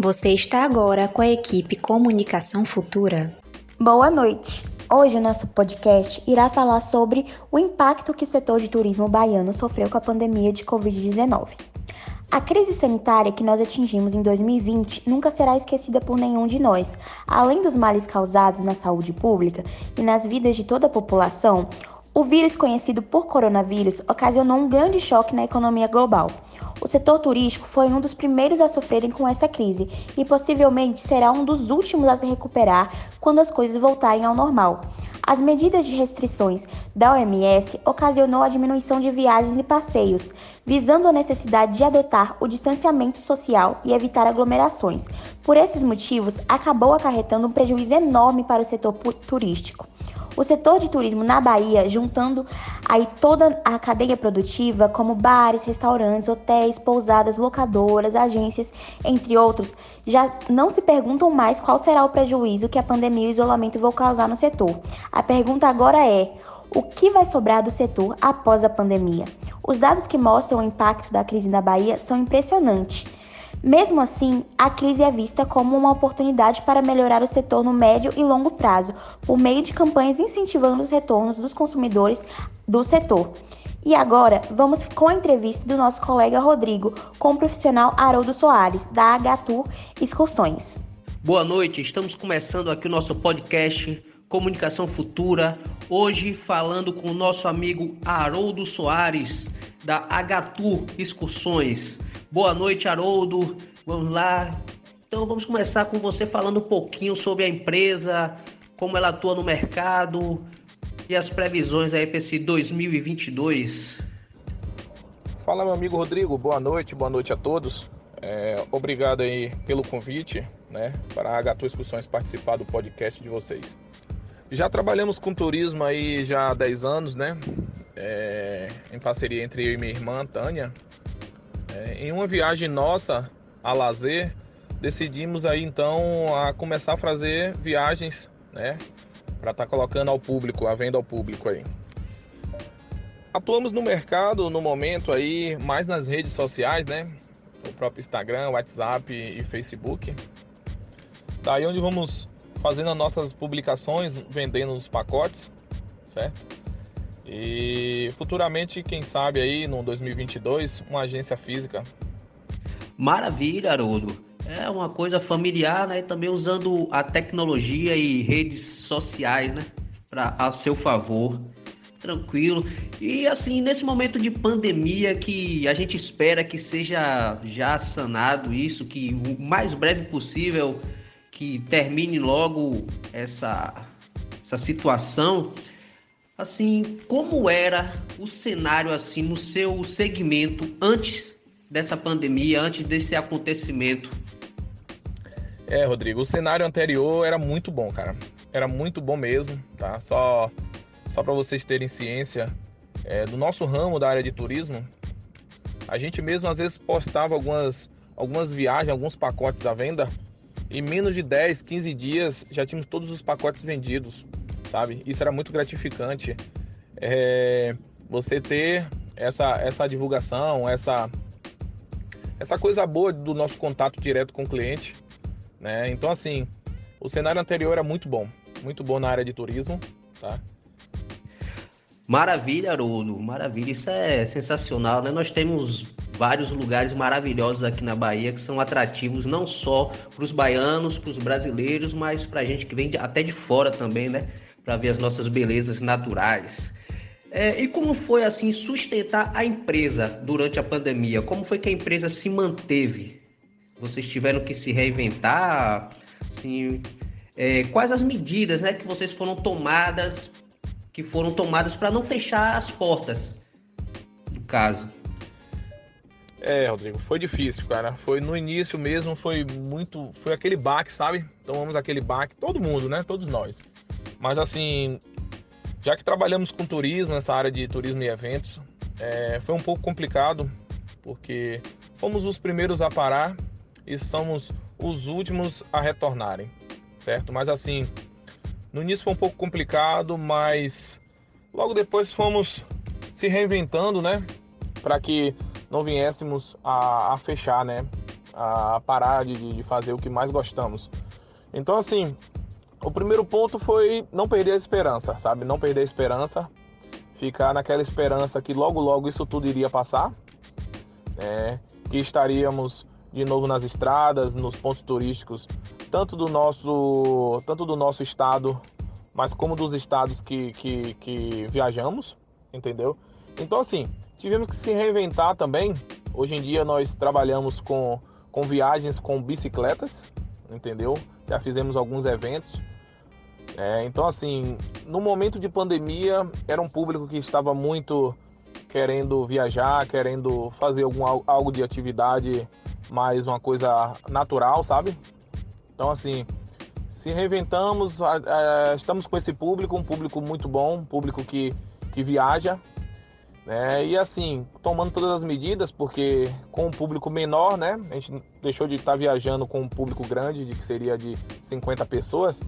Você está agora com a equipe Comunicação Futura. Boa noite. Hoje o nosso podcast irá falar sobre o impacto que o setor de turismo baiano sofreu com a pandemia de Covid-19. A crise sanitária que nós atingimos em 2020 nunca será esquecida por nenhum de nós. Além dos males causados na saúde pública e nas vidas de toda a população, o vírus conhecido por coronavírus ocasionou um grande choque na economia global. O setor turístico foi um dos primeiros a sofrerem com essa crise e possivelmente será um dos últimos a se recuperar quando as coisas voltarem ao normal. As medidas de restrições da OMS ocasionou a diminuição de viagens e passeios, visando a necessidade de adotar o distanciamento social e evitar aglomerações. Por esses motivos, acabou acarretando um prejuízo enorme para o setor turístico. O setor de turismo na Bahia, juntando aí toda a cadeia produtiva, como bares, restaurantes, hotéis, pousadas, locadoras, agências, entre outros, já não se perguntam mais qual será o prejuízo que a pandemia e o isolamento vão causar no setor. A pergunta agora é: o que vai sobrar do setor após a pandemia? Os dados que mostram o impacto da crise na Bahia são impressionantes. Mesmo assim, a crise é vista como uma oportunidade para melhorar o setor no médio e longo prazo, por meio de campanhas incentivando os retornos dos consumidores do setor. E agora, vamos com a entrevista do nosso colega Rodrigo com o profissional Haroldo Soares, da Agatur Excursões. Boa noite, estamos começando aqui o nosso podcast Comunicação Futura, hoje falando com o nosso amigo Haroldo Soares, da Agatur Excursões. Boa noite, Haroldo. Vamos lá. Então vamos começar com você falando um pouquinho sobre a empresa, como ela atua no mercado e as previsões aí para esse 2022. Fala, meu amigo Rodrigo. Boa noite, boa noite a todos. É, obrigado aí pelo convite, né, para a H2 Excursões participar do podcast de vocês. Já trabalhamos com turismo aí já há 10 anos, né, é, em parceria entre eu e minha irmã Tânia. É, em uma viagem nossa a lazer, decidimos aí então a começar a fazer viagens, né, para estar tá colocando ao público, a venda ao público aí. Atuamos no mercado no momento aí, mais nas redes sociais, né? O próprio Instagram, WhatsApp e Facebook. Daí onde vamos fazendo as nossas publicações, vendendo os pacotes, certo? E futuramente, quem sabe aí no 2022, uma agência física. Maravilha, Haroldo. É uma coisa familiar, né? Também usando a tecnologia e redes sociais, né? Para a seu favor. Tranquilo. E assim, nesse momento de pandemia que a gente espera que seja já sanado isso, que o mais breve possível que termine logo essa, essa situação assim, como era o cenário assim no seu segmento antes dessa pandemia, antes desse acontecimento? É, Rodrigo, o cenário anterior era muito bom, cara. Era muito bom mesmo, tá? Só só para vocês terem ciência, é, do nosso ramo da área de turismo, a gente mesmo às vezes postava algumas algumas viagens, alguns pacotes à venda, em menos de 10, 15 dias já tínhamos todos os pacotes vendidos sabe? Isso era muito gratificante. É, você ter essa, essa divulgação, essa, essa coisa boa do nosso contato direto com o cliente, né? Então, assim, o cenário anterior era muito bom, muito bom na área de turismo, tá? Maravilha, Haroldo, maravilha, isso é sensacional, né? Nós temos vários lugares maravilhosos aqui na Bahia que são atrativos não só para os baianos, para os brasileiros, mas para a gente que vem de, até de fora também, né? Para ver as nossas belezas naturais. É, e como foi assim sustentar a empresa durante a pandemia? Como foi que a empresa se manteve? Vocês tiveram que se reinventar? Assim, é, quais as medidas né, que vocês foram tomadas, que foram tomadas para não fechar as portas do caso? É, Rodrigo, foi difícil, cara. Foi no início mesmo, foi muito. Foi aquele baque, sabe? Tomamos aquele baque, todo mundo, né? Todos nós. Mas assim, já que trabalhamos com turismo, nessa área de turismo e eventos, é, foi um pouco complicado, porque fomos os primeiros a parar e somos os últimos a retornarem, certo? Mas assim, no início foi um pouco complicado, mas logo depois fomos se reinventando, né? Para que não viéssemos a, a, fechar, né? a parar de, de fazer o que mais gostamos. Então, assim, o primeiro ponto foi não perder a esperança, sabe? Não perder a esperança, ficar naquela esperança que logo, logo isso tudo iria passar, né? que estaríamos de novo nas estradas, nos pontos turísticos, tanto do nosso, tanto do nosso estado, mas como dos estados que, que, que viajamos, entendeu? Então, assim, tivemos que se reinventar também. Hoje em dia nós trabalhamos com, com viagens com bicicletas, entendeu? Já fizemos alguns eventos. É, então, assim, no momento de pandemia, era um público que estava muito querendo viajar, querendo fazer algum, algo de atividade mais uma coisa natural, sabe? Então, assim, se reinventamos, estamos com esse público, um público muito bom, um público que, que viaja, né? E assim, tomando todas as medidas, porque com um público menor, né? A gente deixou de estar viajando com um público grande, de que seria de 50 pessoas.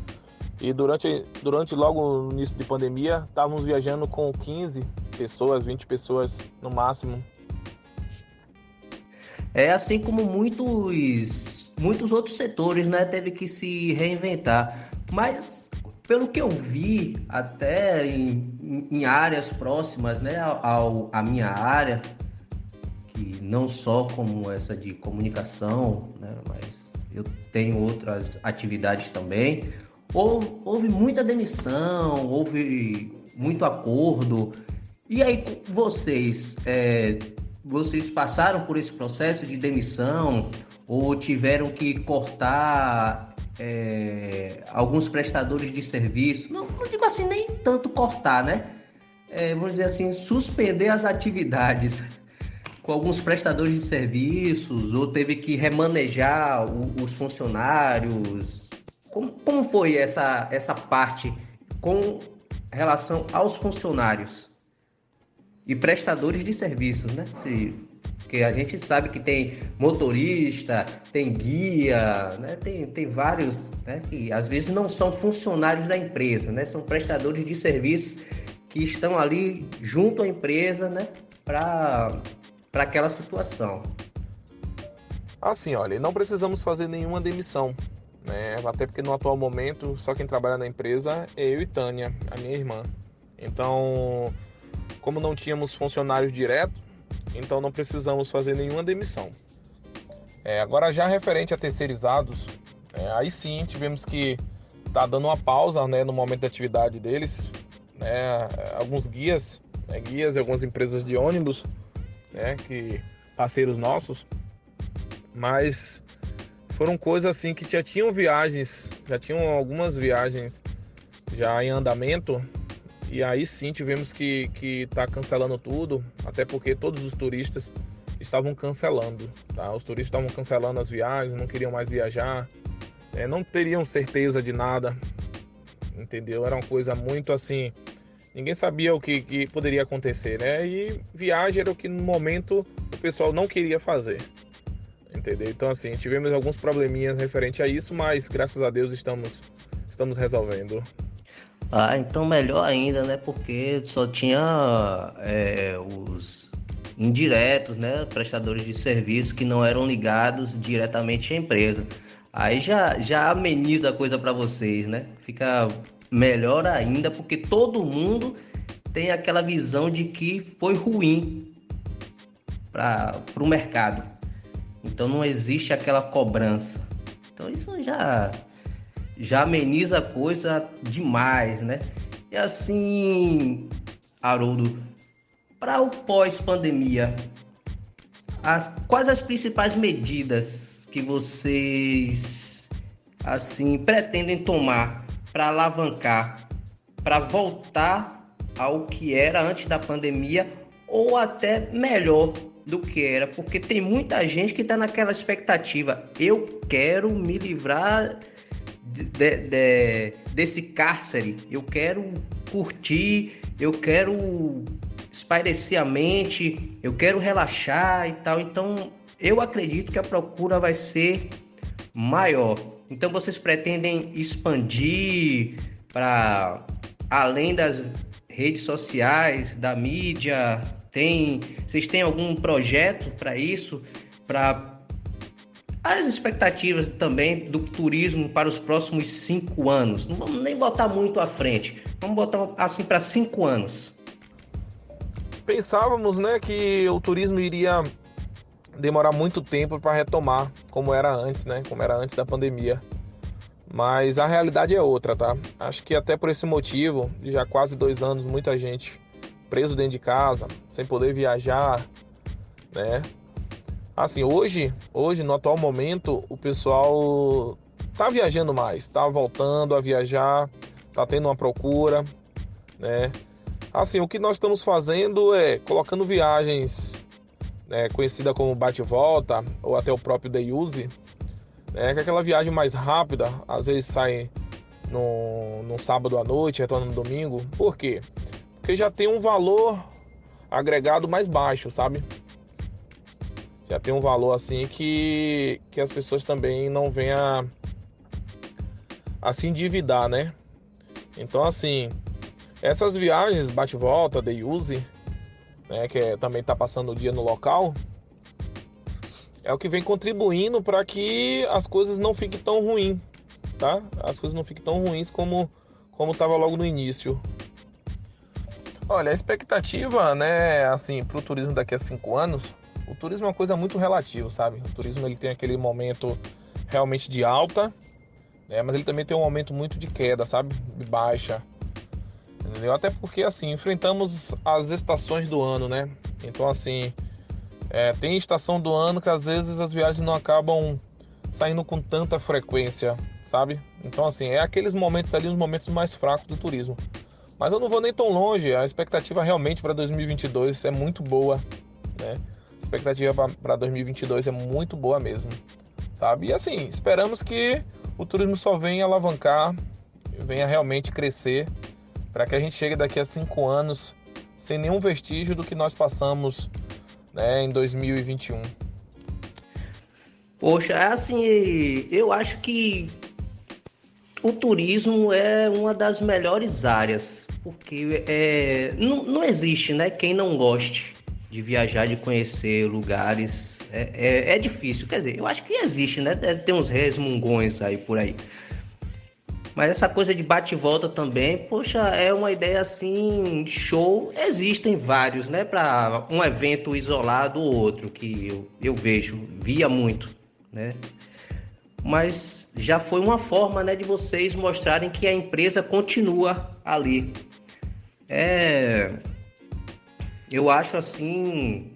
E durante, durante logo no início de pandemia, estávamos viajando com 15 pessoas, 20 pessoas no máximo. É assim como muitos, muitos outros setores, né, teve que se reinventar. Mas pelo que eu vi, até em, em áreas próximas, né, ao, à minha área, que não só como essa de comunicação, né, mas eu tenho outras atividades também. Houve, houve muita demissão, houve muito acordo. E aí, vocês é, vocês passaram por esse processo de demissão ou tiveram que cortar é, alguns prestadores de serviço? Não, não, digo assim, nem tanto cortar, né? É, vamos dizer assim, suspender as atividades com alguns prestadores de serviços ou teve que remanejar o, os funcionários? Como, como foi essa, essa parte com relação aos funcionários? e prestadores de serviços, né? Se, porque a gente sabe que tem motorista, tem guia, né? tem, tem vários né? que às vezes não são funcionários da empresa, né? São prestadores de serviços que estão ali junto à empresa, né? Para aquela situação. Assim, olha, não precisamos fazer nenhuma demissão, né? Até porque no atual momento só quem trabalha na empresa é eu e Tânia, a minha irmã. Então como não tínhamos funcionários diretos, então não precisamos fazer nenhuma demissão. É, agora já referente a terceirizados, é, aí sim tivemos que estar tá dando uma pausa né, no momento da atividade deles. Né, alguns guias, né, guias e algumas empresas de ônibus, né, que parceiros nossos, mas foram coisas assim que já tinham viagens, já tinham algumas viagens já em andamento e aí sim tivemos que que tá cancelando tudo, até porque todos os turistas estavam cancelando, tá? Os turistas estavam cancelando as viagens, não queriam mais viajar, é, não teriam certeza de nada, entendeu? Era uma coisa muito assim, ninguém sabia o que, que poderia acontecer, né? E viagem era o que no momento o pessoal não queria fazer, entendeu? Então assim, tivemos alguns probleminhas referente a isso, mas graças a Deus estamos estamos resolvendo. Ah, então melhor ainda, né? Porque só tinha é, os indiretos, né? Prestadores de serviço que não eram ligados diretamente à empresa. Aí já, já ameniza a coisa para vocês, né? Fica melhor ainda porque todo mundo tem aquela visão de que foi ruim para o mercado. Então não existe aquela cobrança. Então isso já já ameniza a coisa demais, né? E assim, Haroldo, para o pós-pandemia, as, quais as principais medidas que vocês assim pretendem tomar para alavancar, para voltar ao que era antes da pandemia ou até melhor do que era, porque tem muita gente que está naquela expectativa. Eu quero me livrar de, de, desse cárcere. Eu quero curtir, eu quero espairecer a mente, eu quero relaxar e tal. Então, eu acredito que a procura vai ser maior. Então, vocês pretendem expandir para além das redes sociais, da mídia? Tem, vocês têm algum projeto para isso? Para as expectativas também do turismo para os próximos cinco anos. Não vamos nem botar muito à frente, vamos botar assim para cinco anos. Pensávamos, né, que o turismo iria demorar muito tempo para retomar, como era antes, né, como era antes da pandemia. Mas a realidade é outra, tá? Acho que até por esse motivo, de já quase dois anos, muita gente preso dentro de casa, sem poder viajar, né? Assim, hoje, hoje no atual momento, o pessoal tá viajando mais, tá voltando a viajar, tá tendo uma procura, né? Assim, o que nós estamos fazendo é colocando viagens né, conhecida como bate-volta ou até o próprio day use, né, que é aquela viagem mais rápida, às vezes sai no, no sábado à noite, retorna no domingo. Por quê? Porque já tem um valor agregado mais baixo, sabe? Já tem um valor assim que, que as pessoas também não venham a, a se endividar, né? Então, assim, essas viagens bate-volta, day use, né, que é, também está passando o dia no local, é o que vem contribuindo para que as coisas não fiquem tão ruins, tá? As coisas não fiquem tão ruins como como estava logo no início. Olha, a expectativa, né, assim, para o turismo daqui a cinco anos o turismo é uma coisa muito relativa, sabe? O turismo ele tem aquele momento realmente de alta, né? mas ele também tem um momento muito de queda, sabe? De baixa. Entendeu? Até porque assim, enfrentamos as estações do ano, né? Então assim, é, tem estação do ano que às vezes as viagens não acabam saindo com tanta frequência, sabe? Então assim, é aqueles momentos ali, os momentos mais fracos do turismo. Mas eu não vou nem tão longe, a expectativa realmente para 2022 é muito boa, né? Expectativa para 2022 é muito boa mesmo, sabe? E assim, esperamos que o turismo só venha alavancar, venha realmente crescer, para que a gente chegue daqui a cinco anos sem nenhum vestígio do que nós passamos né, em 2021. Poxa, é assim, eu acho que o turismo é uma das melhores áreas, porque é, não, não existe né, quem não goste de viajar, de conhecer lugares. É, é, é, difícil, quer dizer, eu acho que existe, né? Deve ter uns resmungões aí por aí. Mas essa coisa de bate e volta também, poxa, é uma ideia assim, show. Existem vários, né? Para um evento isolado ou outro, que eu, eu vejo, via muito, né? Mas já foi uma forma, né, de vocês mostrarem que a empresa continua ali. É, eu acho assim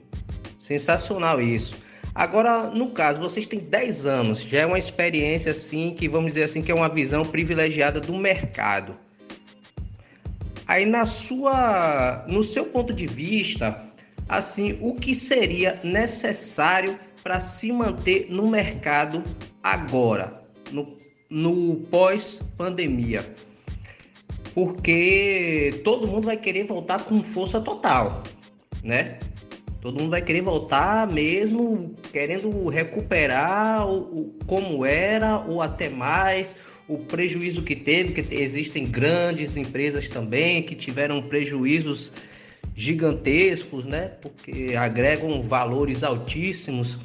sensacional isso. Agora, no caso, vocês têm 10 anos, já é uma experiência assim que vamos dizer assim que é uma visão privilegiada do mercado. Aí na sua, no seu ponto de vista, assim, o que seria necessário para se manter no mercado agora, no, no pós-pandemia? Porque todo mundo vai querer voltar com força total né? Todo mundo vai querer voltar mesmo querendo recuperar o, o, como era ou até mais o prejuízo que teve, que existem grandes empresas também que tiveram prejuízos gigantescos, né? Porque agregam valores altíssimos,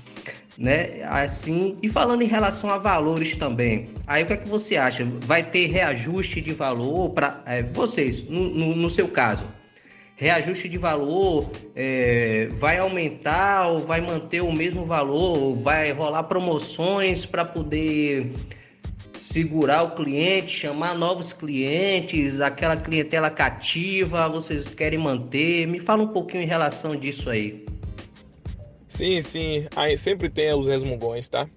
né? Assim, e falando em relação a valores também, aí o que é que você acha? Vai ter reajuste de valor para é, vocês, no, no, no seu caso? Reajuste de valor é, vai aumentar ou vai manter o mesmo valor, vai rolar promoções para poder segurar o cliente, chamar novos clientes, aquela clientela cativa, vocês querem manter? Me fala um pouquinho em relação disso aí. Sim, sim, aí sempre tem os resmungões, tá?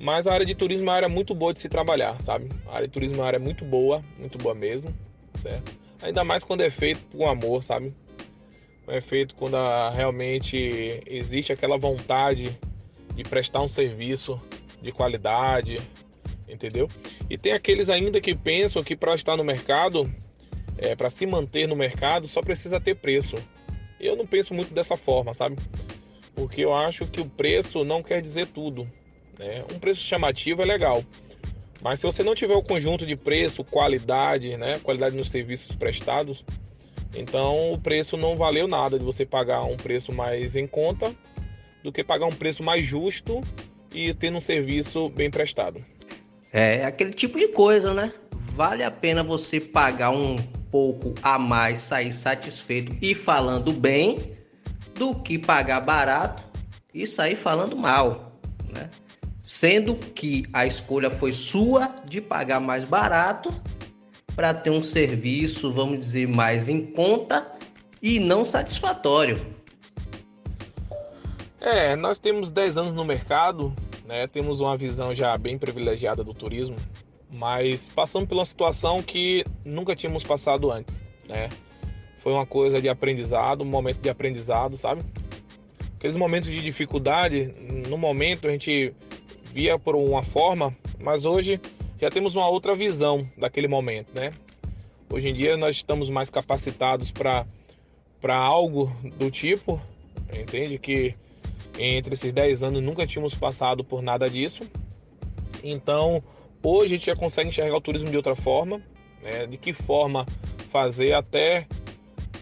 Mas a área de turismo é uma área muito boa de se trabalhar, sabe? A área de turismo é uma área muito boa, muito boa mesmo, certo? Ainda mais quando é feito com amor, sabe? É feito quando realmente existe aquela vontade de prestar um serviço de qualidade, entendeu? E tem aqueles ainda que pensam que para estar no mercado, é, para se manter no mercado, só precisa ter preço. Eu não penso muito dessa forma, sabe? Porque eu acho que o preço não quer dizer tudo. Né? Um preço chamativo é legal, mas se você não tiver o conjunto de preço, qualidade, né, qualidade nos serviços prestados, então o preço não valeu nada de você pagar um preço mais em conta do que pagar um preço mais justo e tendo um serviço bem prestado. É aquele tipo de coisa, né? Vale a pena você pagar um pouco a mais, sair satisfeito e falando bem, do que pagar barato e sair falando mal, né? Sendo que a escolha foi sua de pagar mais barato para ter um serviço, vamos dizer, mais em conta e não satisfatório. É, nós temos 10 anos no mercado, né? Temos uma visão já bem privilegiada do turismo, mas passamos por uma situação que nunca tínhamos passado antes, né? Foi uma coisa de aprendizado, um momento de aprendizado, sabe? Aqueles momentos de dificuldade, no momento a gente via por uma forma, mas hoje já temos uma outra visão daquele momento, né? Hoje em dia nós estamos mais capacitados para algo do tipo, entende? Que entre esses 10 anos nunca tínhamos passado por nada disso. Então, hoje a gente já consegue enxergar o turismo de outra forma, né? De que forma fazer até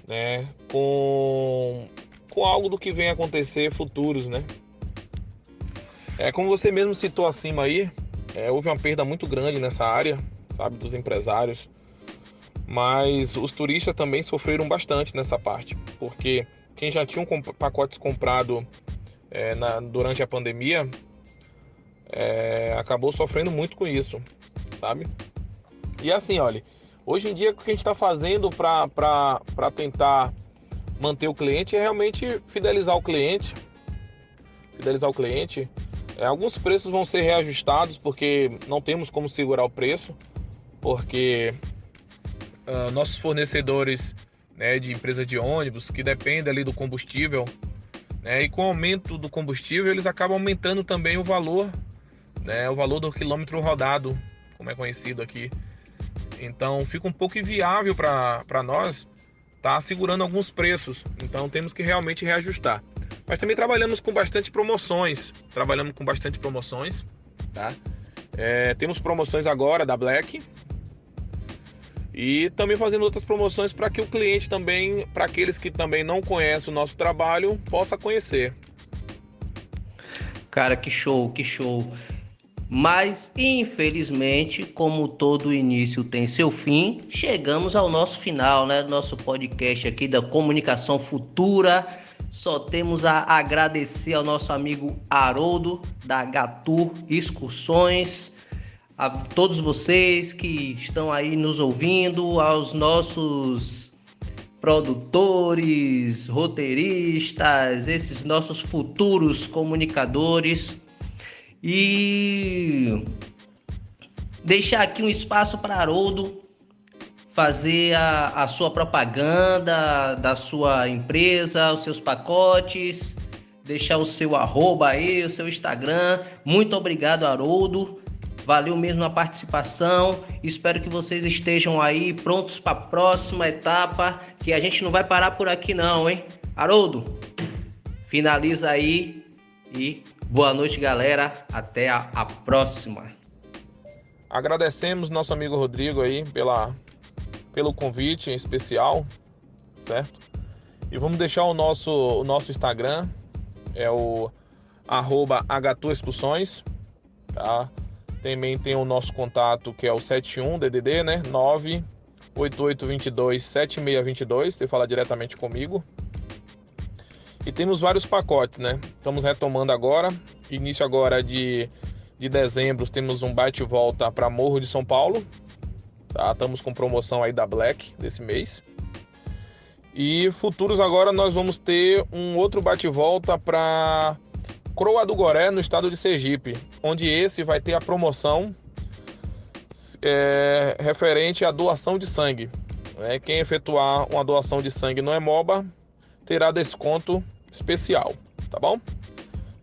né, com, com algo do que vem acontecer futuros, né? É, como você mesmo citou acima aí, é, houve uma perda muito grande nessa área, sabe, dos empresários, mas os turistas também sofreram bastante nessa parte, porque quem já tinha um pacotes comprado é, na, durante a pandemia é, acabou sofrendo muito com isso, sabe? E assim, olha, Hoje em dia, o que a gente está fazendo para tentar manter o cliente é realmente fidelizar o cliente. Fidelizar o cliente. É, alguns preços vão ser reajustados porque não temos como segurar o preço, porque uh, nossos fornecedores né, de empresas de ônibus que dependem ali do combustível, né, e com o aumento do combustível eles acabam aumentando também o valor, né, o valor do quilômetro rodado, como é conhecido aqui. Então fica um pouco inviável para nós estar tá segurando alguns preços. Então temos que realmente reajustar. Mas também trabalhamos com bastante promoções. Trabalhamos com bastante promoções, tá? É, temos promoções agora da Black e também fazendo outras promoções para que o cliente também, para aqueles que também não conhecem o nosso trabalho, possa conhecer. Cara, que show, que show. Mas, infelizmente, como todo início tem seu fim, chegamos ao nosso final, né? Nosso podcast aqui da Comunicação Futura. Só temos a agradecer ao nosso amigo Haroldo, da Gatu Excursões, a todos vocês que estão aí nos ouvindo, aos nossos produtores, roteiristas, esses nossos futuros comunicadores. E deixar aqui um espaço para Haroldo fazer a, a sua propaganda da sua empresa, os seus pacotes, deixar o seu arroba aí, o seu Instagram. Muito obrigado, Haroldo. Valeu mesmo a participação. Espero que vocês estejam aí prontos para a próxima etapa, que a gente não vai parar por aqui não, hein? Haroldo, finaliza aí e Boa noite, galera. Até a, a próxima. Agradecemos nosso amigo Rodrigo aí pela, pelo convite em especial, certo? E vamos deixar o nosso, o nosso Instagram, é o arroba Excursões, tá? Também tem o nosso contato que é o 71DDD, né? 98822 7622, você fala diretamente comigo. E temos vários pacotes, né? Estamos retomando agora. Início agora de, de dezembro, temos um bate-volta para Morro de São Paulo. Tá? Estamos com promoção aí da Black desse mês. E futuros agora nós vamos ter um outro bate-volta para Croa do Goré, no estado de Sergipe, onde esse vai ter a promoção é, referente à doação de sangue. Né? Quem efetuar uma doação de sangue no Emoba terá desconto especial, tá bom?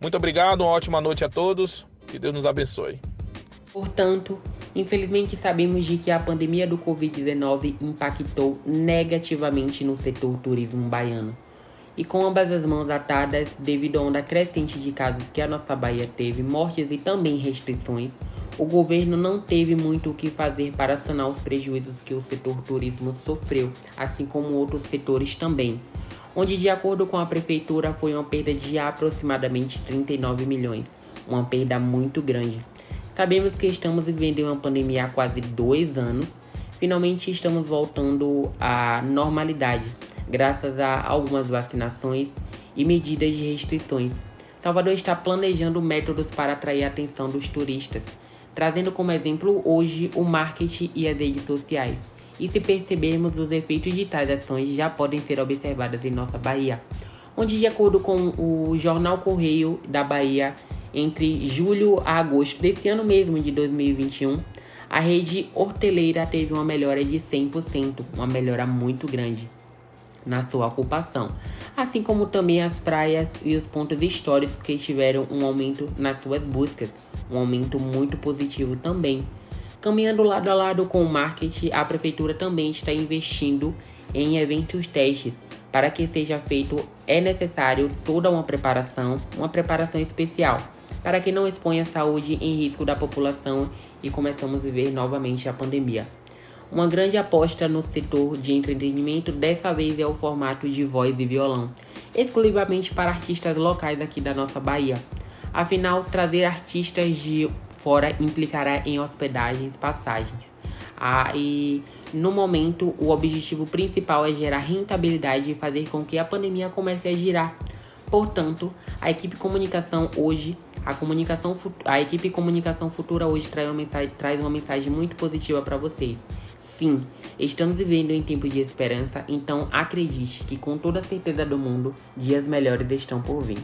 Muito obrigado, uma ótima noite a todos, que Deus nos abençoe. Portanto, infelizmente sabemos de que a pandemia do Covid-19 impactou negativamente no setor turismo baiano. E com ambas as mãos atadas, devido à onda crescente de casos que a nossa Bahia teve, mortes e também restrições, o governo não teve muito o que fazer para sanar os prejuízos que o setor turismo sofreu, assim como outros setores também, onde, de acordo com a prefeitura, foi uma perda de aproximadamente 39 milhões, uma perda muito grande. Sabemos que estamos vivendo uma pandemia há quase dois anos. Finalmente estamos voltando à normalidade, graças a algumas vacinações e medidas de restrições. Salvador está planejando métodos para atrair a atenção dos turistas, trazendo como exemplo hoje o marketing e as redes sociais. E se percebermos os efeitos de tais ações já podem ser observadas em nossa Bahia, onde de acordo com o Jornal Correio da Bahia, entre julho a agosto desse ano mesmo de 2021, a rede horteleira teve uma melhora de 100%, uma melhora muito grande na sua ocupação, assim como também as praias e os pontos históricos que tiveram um aumento nas suas buscas, um aumento muito positivo também. Caminhando lado a lado com o marketing, a prefeitura também está investindo em eventos testes. Para que seja feito, é necessário toda uma preparação, uma preparação especial, para que não exponha a saúde em risco da população e começamos a viver novamente a pandemia. Uma grande aposta no setor de entretenimento dessa vez é o formato de voz e violão, exclusivamente para artistas locais aqui da nossa Bahia. Afinal, trazer artistas de fora implicará em hospedagens, passagens. Ah, e no momento, o objetivo principal é gerar rentabilidade e fazer com que a pandemia comece a girar. Portanto, a equipe comunicação hoje, a comunicação, a equipe comunicação futura hoje traz uma mensagem, traz uma mensagem muito positiva para vocês. Sim, estamos vivendo em tempos de esperança, então acredite que com toda a certeza do mundo, dias melhores estão por vir.